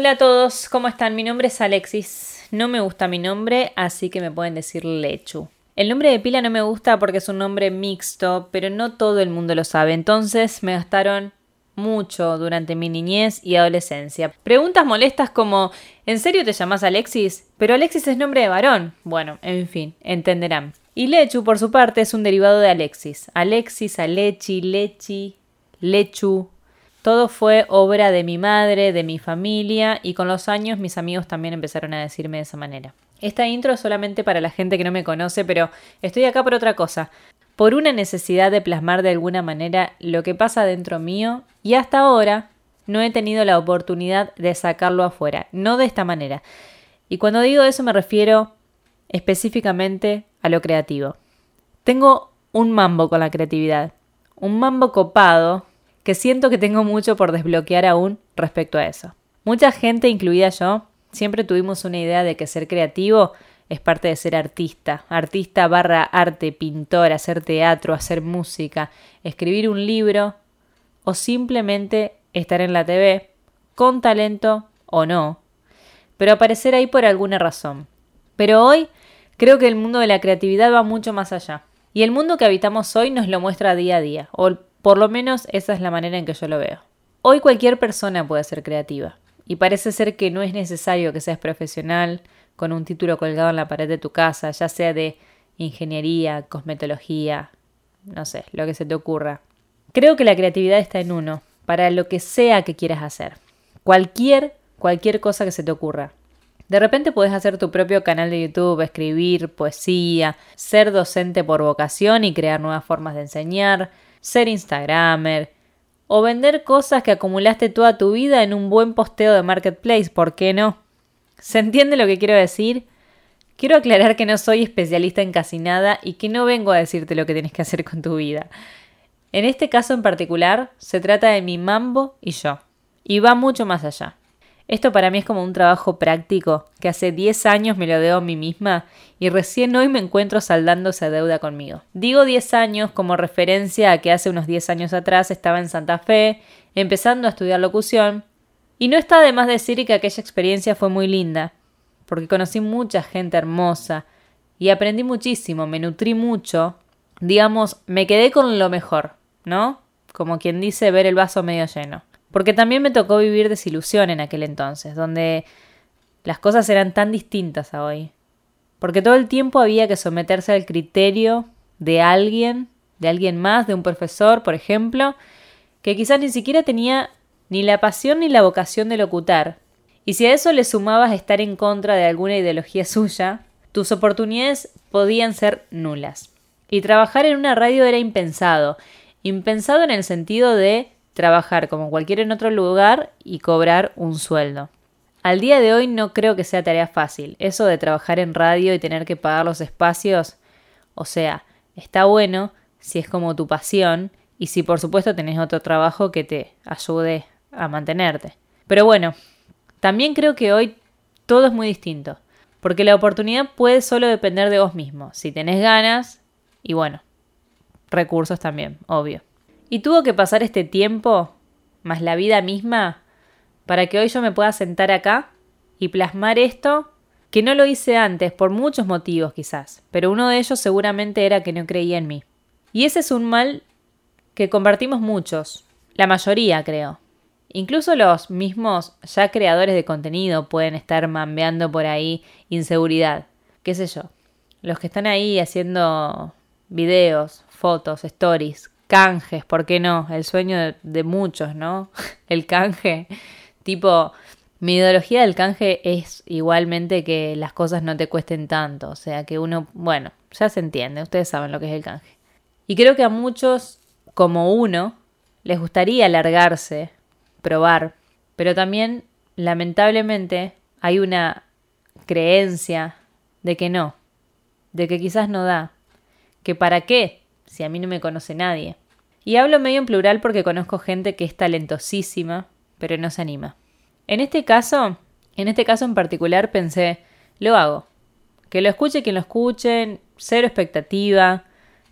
Hola a todos, ¿cómo están? Mi nombre es Alexis. No me gusta mi nombre, así que me pueden decir Lechu. El nombre de pila no me gusta porque es un nombre mixto, pero no todo el mundo lo sabe, entonces me gastaron mucho durante mi niñez y adolescencia. Preguntas molestas como ¿En serio te llamas Alexis? Pero Alexis es nombre de varón. Bueno, en fin, entenderán. Y Lechu, por su parte, es un derivado de Alexis. Alexis, Alechi, Lechi, Lechu, todo fue obra de mi madre, de mi familia y con los años mis amigos también empezaron a decirme de esa manera. Esta intro es solamente para la gente que no me conoce, pero estoy acá por otra cosa, por una necesidad de plasmar de alguna manera lo que pasa dentro mío y hasta ahora no he tenido la oportunidad de sacarlo afuera, no de esta manera. Y cuando digo eso me refiero específicamente a lo creativo. Tengo un mambo con la creatividad, un mambo copado que siento que tengo mucho por desbloquear aún respecto a eso. Mucha gente, incluida yo, siempre tuvimos una idea de que ser creativo es parte de ser artista, artista barra arte, pintor, hacer teatro, hacer música, escribir un libro o simplemente estar en la TV, con talento o no, pero aparecer ahí por alguna razón. Pero hoy creo que el mundo de la creatividad va mucho más allá. Y el mundo que habitamos hoy nos lo muestra día a día, por lo menos esa es la manera en que yo lo veo. Hoy cualquier persona puede ser creativa, y parece ser que no es necesario que seas profesional con un título colgado en la pared de tu casa, ya sea de ingeniería, cosmetología, no sé, lo que se te ocurra. Creo que la creatividad está en uno, para lo que sea que quieras hacer. Cualquier, cualquier cosa que se te ocurra. De repente puedes hacer tu propio canal de YouTube, escribir poesía, ser docente por vocación y crear nuevas formas de enseñar, ser Instagramer o vender cosas que acumulaste toda tu vida en un buen posteo de Marketplace, ¿por qué no? ¿Se entiende lo que quiero decir? Quiero aclarar que no soy especialista en casi nada y que no vengo a decirte lo que tienes que hacer con tu vida. En este caso en particular, se trata de mi mambo y yo, y va mucho más allá. Esto para mí es como un trabajo práctico que hace 10 años me lo debo a mí misma y recién hoy me encuentro saldando esa deuda conmigo. Digo 10 años como referencia a que hace unos 10 años atrás estaba en Santa Fe, empezando a estudiar locución, y no está de más decir que aquella experiencia fue muy linda, porque conocí mucha gente hermosa y aprendí muchísimo, me nutrí mucho, digamos, me quedé con lo mejor, ¿no? Como quien dice ver el vaso medio lleno. Porque también me tocó vivir desilusión en aquel entonces, donde las cosas eran tan distintas a hoy. Porque todo el tiempo había que someterse al criterio de alguien, de alguien más, de un profesor, por ejemplo, que quizás ni siquiera tenía ni la pasión ni la vocación de locutar. Y si a eso le sumabas estar en contra de alguna ideología suya, tus oportunidades podían ser nulas. Y trabajar en una radio era impensado. Impensado en el sentido de trabajar como cualquier en otro lugar y cobrar un sueldo. Al día de hoy no creo que sea tarea fácil. Eso de trabajar en radio y tener que pagar los espacios, o sea, está bueno si es como tu pasión y si por supuesto tenés otro trabajo que te ayude a mantenerte. Pero bueno, también creo que hoy todo es muy distinto, porque la oportunidad puede solo depender de vos mismo, si tenés ganas y bueno, recursos también, obvio. Y tuvo que pasar este tiempo, más la vida misma, para que hoy yo me pueda sentar acá y plasmar esto, que no lo hice antes por muchos motivos quizás, pero uno de ellos seguramente era que no creía en mí. Y ese es un mal que compartimos muchos, la mayoría creo. Incluso los mismos ya creadores de contenido pueden estar mambeando por ahí inseguridad, qué sé yo. Los que están ahí haciendo videos, fotos, stories, canjes, ¿por qué no? El sueño de, muchos, ¿no? El canje. Tipo, mi ideología del canje es igualmente que las cosas no te cuesten tanto. O sea, que uno, bueno, ya se entiende, ustedes saben lo que es el canje. Y creo que a muchos, como uno, les gustaría alargarse, probar. Pero también, lamentablemente, hay una creencia de que no, de que quizás no da, que para qué si a mí no me conoce nadie. Y hablo medio en plural porque conozco gente que es talentosísima, pero no se anima. En este caso, en este caso en particular pensé, lo hago. Que lo escuche quien lo escuche, cero expectativa,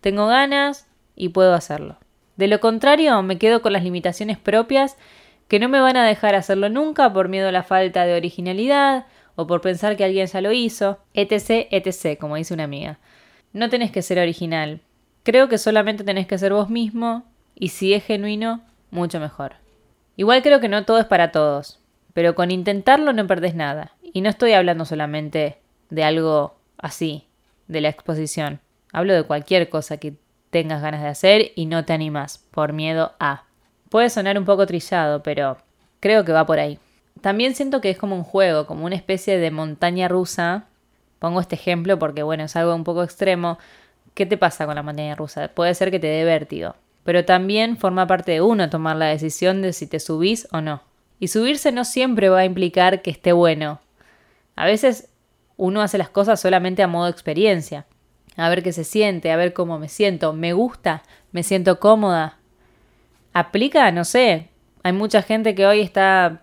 tengo ganas y puedo hacerlo. De lo contrario, me quedo con las limitaciones propias que no me van a dejar hacerlo nunca por miedo a la falta de originalidad o por pensar que alguien ya lo hizo, etc, etc, como dice una amiga. No tenés que ser original. Creo que solamente tenés que ser vos mismo y si es genuino, mucho mejor. Igual creo que no todo es para todos, pero con intentarlo no perdés nada. Y no estoy hablando solamente de algo así, de la exposición. Hablo de cualquier cosa que tengas ganas de hacer y no te animas por miedo a. Puede sonar un poco trillado, pero creo que va por ahí. También siento que es como un juego, como una especie de montaña rusa. Pongo este ejemplo porque, bueno, es algo un poco extremo. ¿Qué te pasa con la montaña rusa? Puede ser que te dé vértigo, pero también forma parte de uno tomar la decisión de si te subís o no. Y subirse no siempre va a implicar que esté bueno. A veces uno hace las cosas solamente a modo experiencia. A ver qué se siente, a ver cómo me siento. ¿Me gusta? ¿Me siento cómoda? ¿Aplica? No sé. Hay mucha gente que hoy está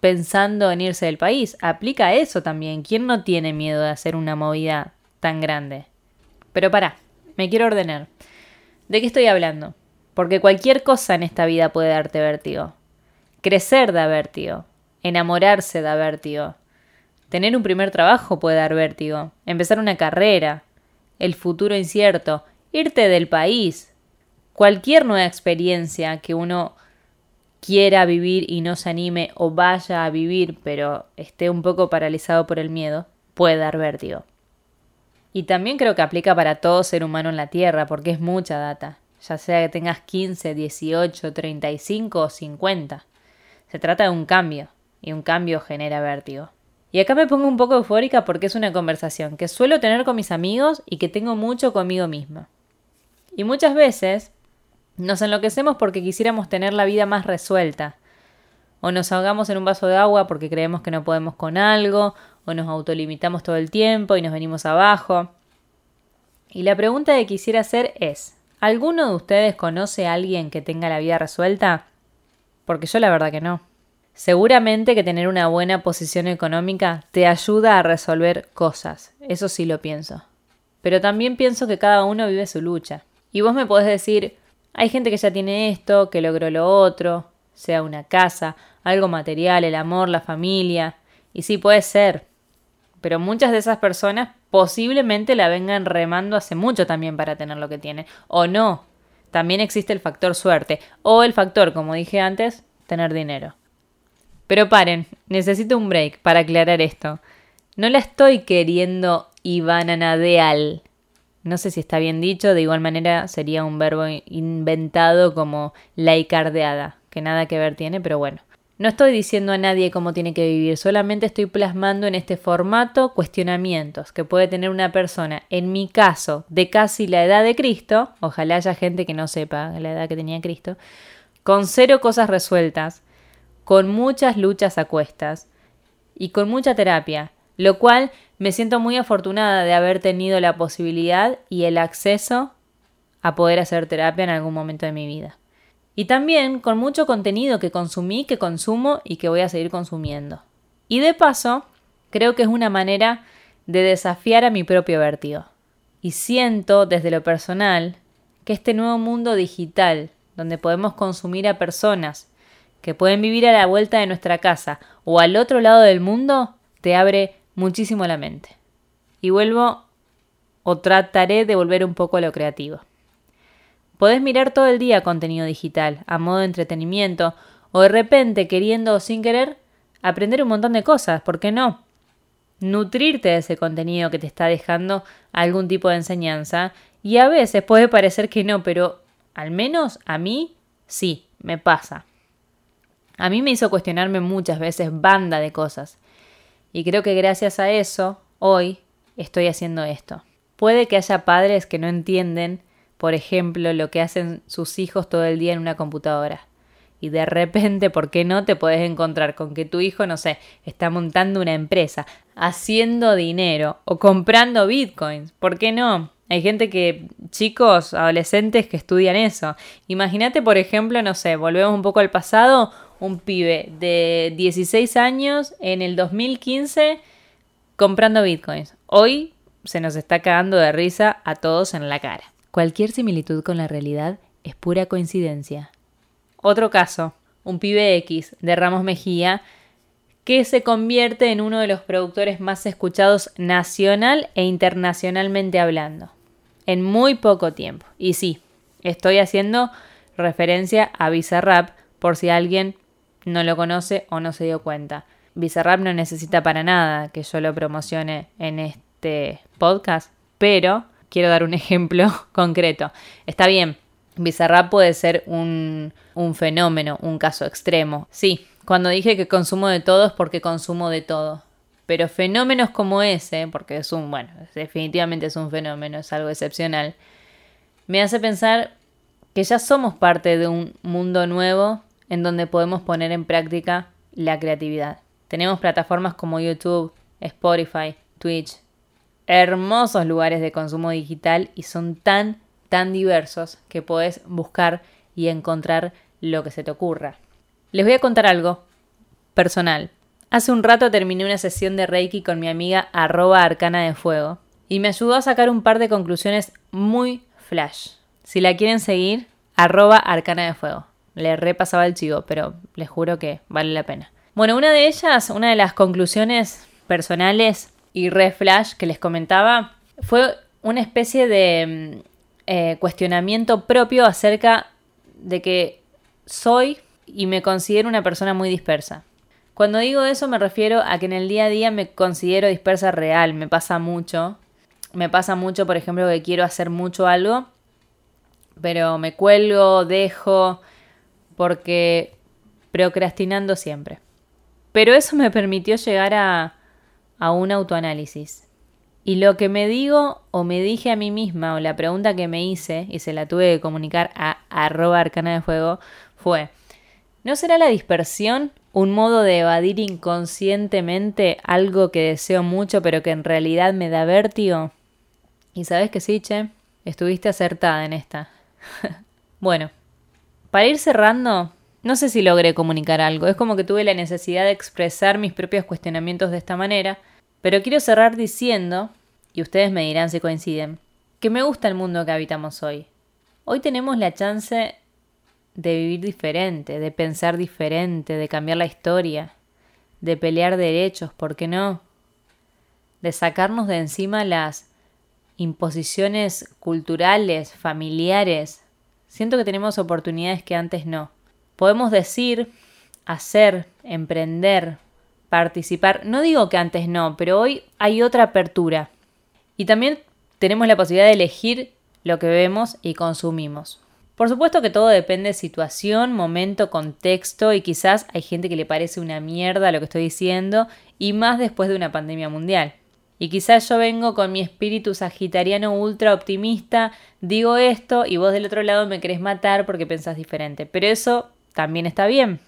pensando en irse del país. Aplica eso también. ¿Quién no tiene miedo de hacer una movida tan grande? Pero pará, me quiero ordenar. ¿De qué estoy hablando? Porque cualquier cosa en esta vida puede darte vértigo. Crecer da vértigo. Enamorarse da vértigo. Tener un primer trabajo puede dar vértigo. Empezar una carrera. El futuro incierto. Irte del país. Cualquier nueva experiencia que uno quiera vivir y no se anime o vaya a vivir pero esté un poco paralizado por el miedo, puede dar vértigo. Y también creo que aplica para todo ser humano en la Tierra, porque es mucha data, ya sea que tengas 15, 18, 35 o 50. Se trata de un cambio, y un cambio genera vértigo. Y acá me pongo un poco eufórica porque es una conversación que suelo tener con mis amigos y que tengo mucho conmigo misma. Y muchas veces nos enloquecemos porque quisiéramos tener la vida más resuelta. O nos ahogamos en un vaso de agua porque creemos que no podemos con algo, o nos autolimitamos todo el tiempo y nos venimos abajo. Y la pregunta que quisiera hacer es, ¿alguno de ustedes conoce a alguien que tenga la vida resuelta? Porque yo la verdad que no. Seguramente que tener una buena posición económica te ayuda a resolver cosas, eso sí lo pienso. Pero también pienso que cada uno vive su lucha. Y vos me podés decir, hay gente que ya tiene esto, que logró lo otro, sea una casa, algo material, el amor, la familia. Y sí puede ser, pero muchas de esas personas posiblemente la vengan remando hace mucho también para tener lo que tienen. O no. También existe el factor suerte. O el factor, como dije antes, tener dinero. Pero paren, necesito un break para aclarar esto. No la estoy queriendo Nadeal. No sé si está bien dicho, de igual manera sería un verbo inventado como laicardeada, que nada que ver tiene, pero bueno. No estoy diciendo a nadie cómo tiene que vivir, solamente estoy plasmando en este formato cuestionamientos que puede tener una persona, en mi caso, de casi la edad de Cristo, ojalá haya gente que no sepa la edad que tenía Cristo, con cero cosas resueltas, con muchas luchas a cuestas y con mucha terapia, lo cual me siento muy afortunada de haber tenido la posibilidad y el acceso a poder hacer terapia en algún momento de mi vida. Y también con mucho contenido que consumí, que consumo y que voy a seguir consumiendo. Y de paso, creo que es una manera de desafiar a mi propio vértigo. Y siento desde lo personal que este nuevo mundo digital, donde podemos consumir a personas que pueden vivir a la vuelta de nuestra casa o al otro lado del mundo, te abre muchísimo la mente. Y vuelvo o trataré de volver un poco a lo creativo. Podés mirar todo el día contenido digital, a modo de entretenimiento, o de repente, queriendo o sin querer, aprender un montón de cosas, ¿por qué no? Nutrirte de ese contenido que te está dejando algún tipo de enseñanza, y a veces puede parecer que no, pero al menos a mí sí, me pasa. A mí me hizo cuestionarme muchas veces banda de cosas, y creo que gracias a eso, hoy estoy haciendo esto. Puede que haya padres que no entienden por ejemplo, lo que hacen sus hijos todo el día en una computadora. Y de repente, ¿por qué no te puedes encontrar con que tu hijo, no sé, está montando una empresa, haciendo dinero o comprando bitcoins? ¿Por qué no? Hay gente que, chicos, adolescentes que estudian eso. Imagínate, por ejemplo, no sé, volvemos un poco al pasado, un pibe de 16 años en el 2015 comprando bitcoins. Hoy se nos está cagando de risa a todos en la cara. Cualquier similitud con la realidad es pura coincidencia. Otro caso. un pibe X de Ramos Mejía, que se convierte en uno de los productores más escuchados nacional e internacionalmente hablando, en muy poco tiempo. Y sí, estoy haciendo referencia a Bizarrap por si alguien no lo conoce o no se dio cuenta. Bizarrap no necesita para nada que yo lo promocione en este podcast, pero quiero dar un ejemplo concreto. Está bien, Bizarrap puede ser un, un fenómeno, un caso extremo. Sí, cuando dije que consumo de todo es porque consumo de todo. Pero fenómenos como ese, porque es un, bueno, definitivamente es un fenómeno, es algo excepcional, me hace pensar que ya somos parte de un mundo nuevo en donde podemos poner en práctica la creatividad. Tenemos plataformas como YouTube, Spotify, Twitch, hermosos lugares de consumo digital y son tan, tan diversos que puedes buscar y encontrar lo que se te ocurra. Les voy a contar algo personal. Hace un rato terminé una sesión de Reiki con mi amiga arroba arcana de fuego y me ayudó a sacar un par de conclusiones muy flash. Si la quieren seguir, arroba arcana de fuego. Le repasaba el chivo, pero les juro que vale la pena. Bueno, una de ellas, una de las conclusiones personales y re flash que les comentaba, fue una especie de mm, eh, cuestionamiento propio acerca de que soy y me considero una persona muy dispersa. Cuando digo eso me refiero a que en el día a día me considero dispersa real, me pasa mucho. Me pasa mucho, por ejemplo, que quiero hacer mucho algo, pero me cuelgo, dejo, porque procrastinando siempre. Pero eso me permitió llegar a, a un autoanálisis. Y lo que me digo o me dije a mí misma, o la pregunta que me hice, y se la tuve que comunicar a arroba arcana de fuego, fue, ¿No será la dispersión un modo de evadir inconscientemente algo que deseo mucho pero que en realidad me da vértigo? Y sabes que sí, che, estuviste acertada en esta. bueno, para ir cerrando, no sé si logré comunicar algo, es como que tuve la necesidad de expresar mis propios cuestionamientos de esta manera, pero quiero cerrar diciendo, y ustedes me dirán si coinciden, que me gusta el mundo que habitamos hoy. Hoy tenemos la chance de vivir diferente, de pensar diferente, de cambiar la historia, de pelear derechos, ¿por qué no? De sacarnos de encima las imposiciones culturales, familiares. Siento que tenemos oportunidades que antes no. Podemos decir, hacer, emprender, participar. No digo que antes no, pero hoy hay otra apertura. Y también tenemos la posibilidad de elegir lo que vemos y consumimos. Por supuesto que todo depende de situación, momento, contexto y quizás hay gente que le parece una mierda lo que estoy diciendo y más después de una pandemia mundial. Y quizás yo vengo con mi espíritu sagitariano ultra optimista, digo esto y vos del otro lado me querés matar porque pensás diferente. Pero eso también está bien.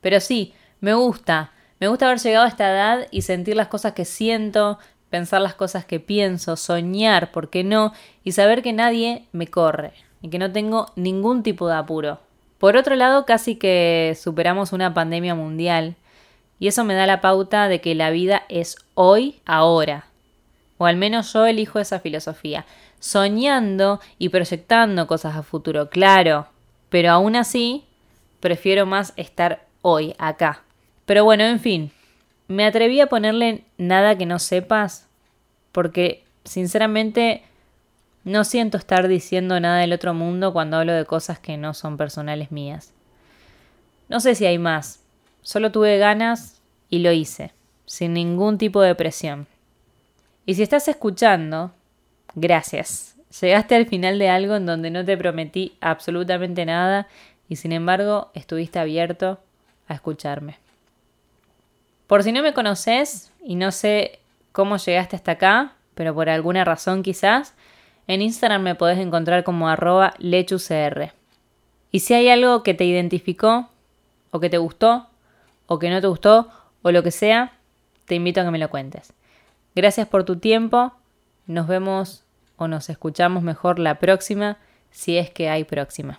Pero sí, me gusta. Me gusta haber llegado a esta edad y sentir las cosas que siento, pensar las cosas que pienso, soñar, ¿por qué no? Y saber que nadie me corre y que no tengo ningún tipo de apuro. Por otro lado, casi que superamos una pandemia mundial y eso me da la pauta de que la vida es hoy, ahora. O al menos yo elijo esa filosofía, soñando y proyectando cosas a futuro, claro, pero aún así prefiero más estar hoy, acá. Pero bueno, en fin, me atreví a ponerle nada que no sepas porque sinceramente no siento estar diciendo nada del otro mundo cuando hablo de cosas que no son personales mías. No sé si hay más. Solo tuve ganas y lo hice, sin ningún tipo de presión. Y si estás escuchando, gracias. Llegaste al final de algo en donde no te prometí absolutamente nada y sin embargo estuviste abierto a escucharme. Por si no me conoces y no sé cómo llegaste hasta acá, pero por alguna razón quizás, en Instagram me podés encontrar como arroba lechucr. Y si hay algo que te identificó, o que te gustó, o que no te gustó, o lo que sea, te invito a que me lo cuentes. Gracias por tu tiempo. Nos vemos o nos escuchamos mejor la próxima, si es que hay próxima.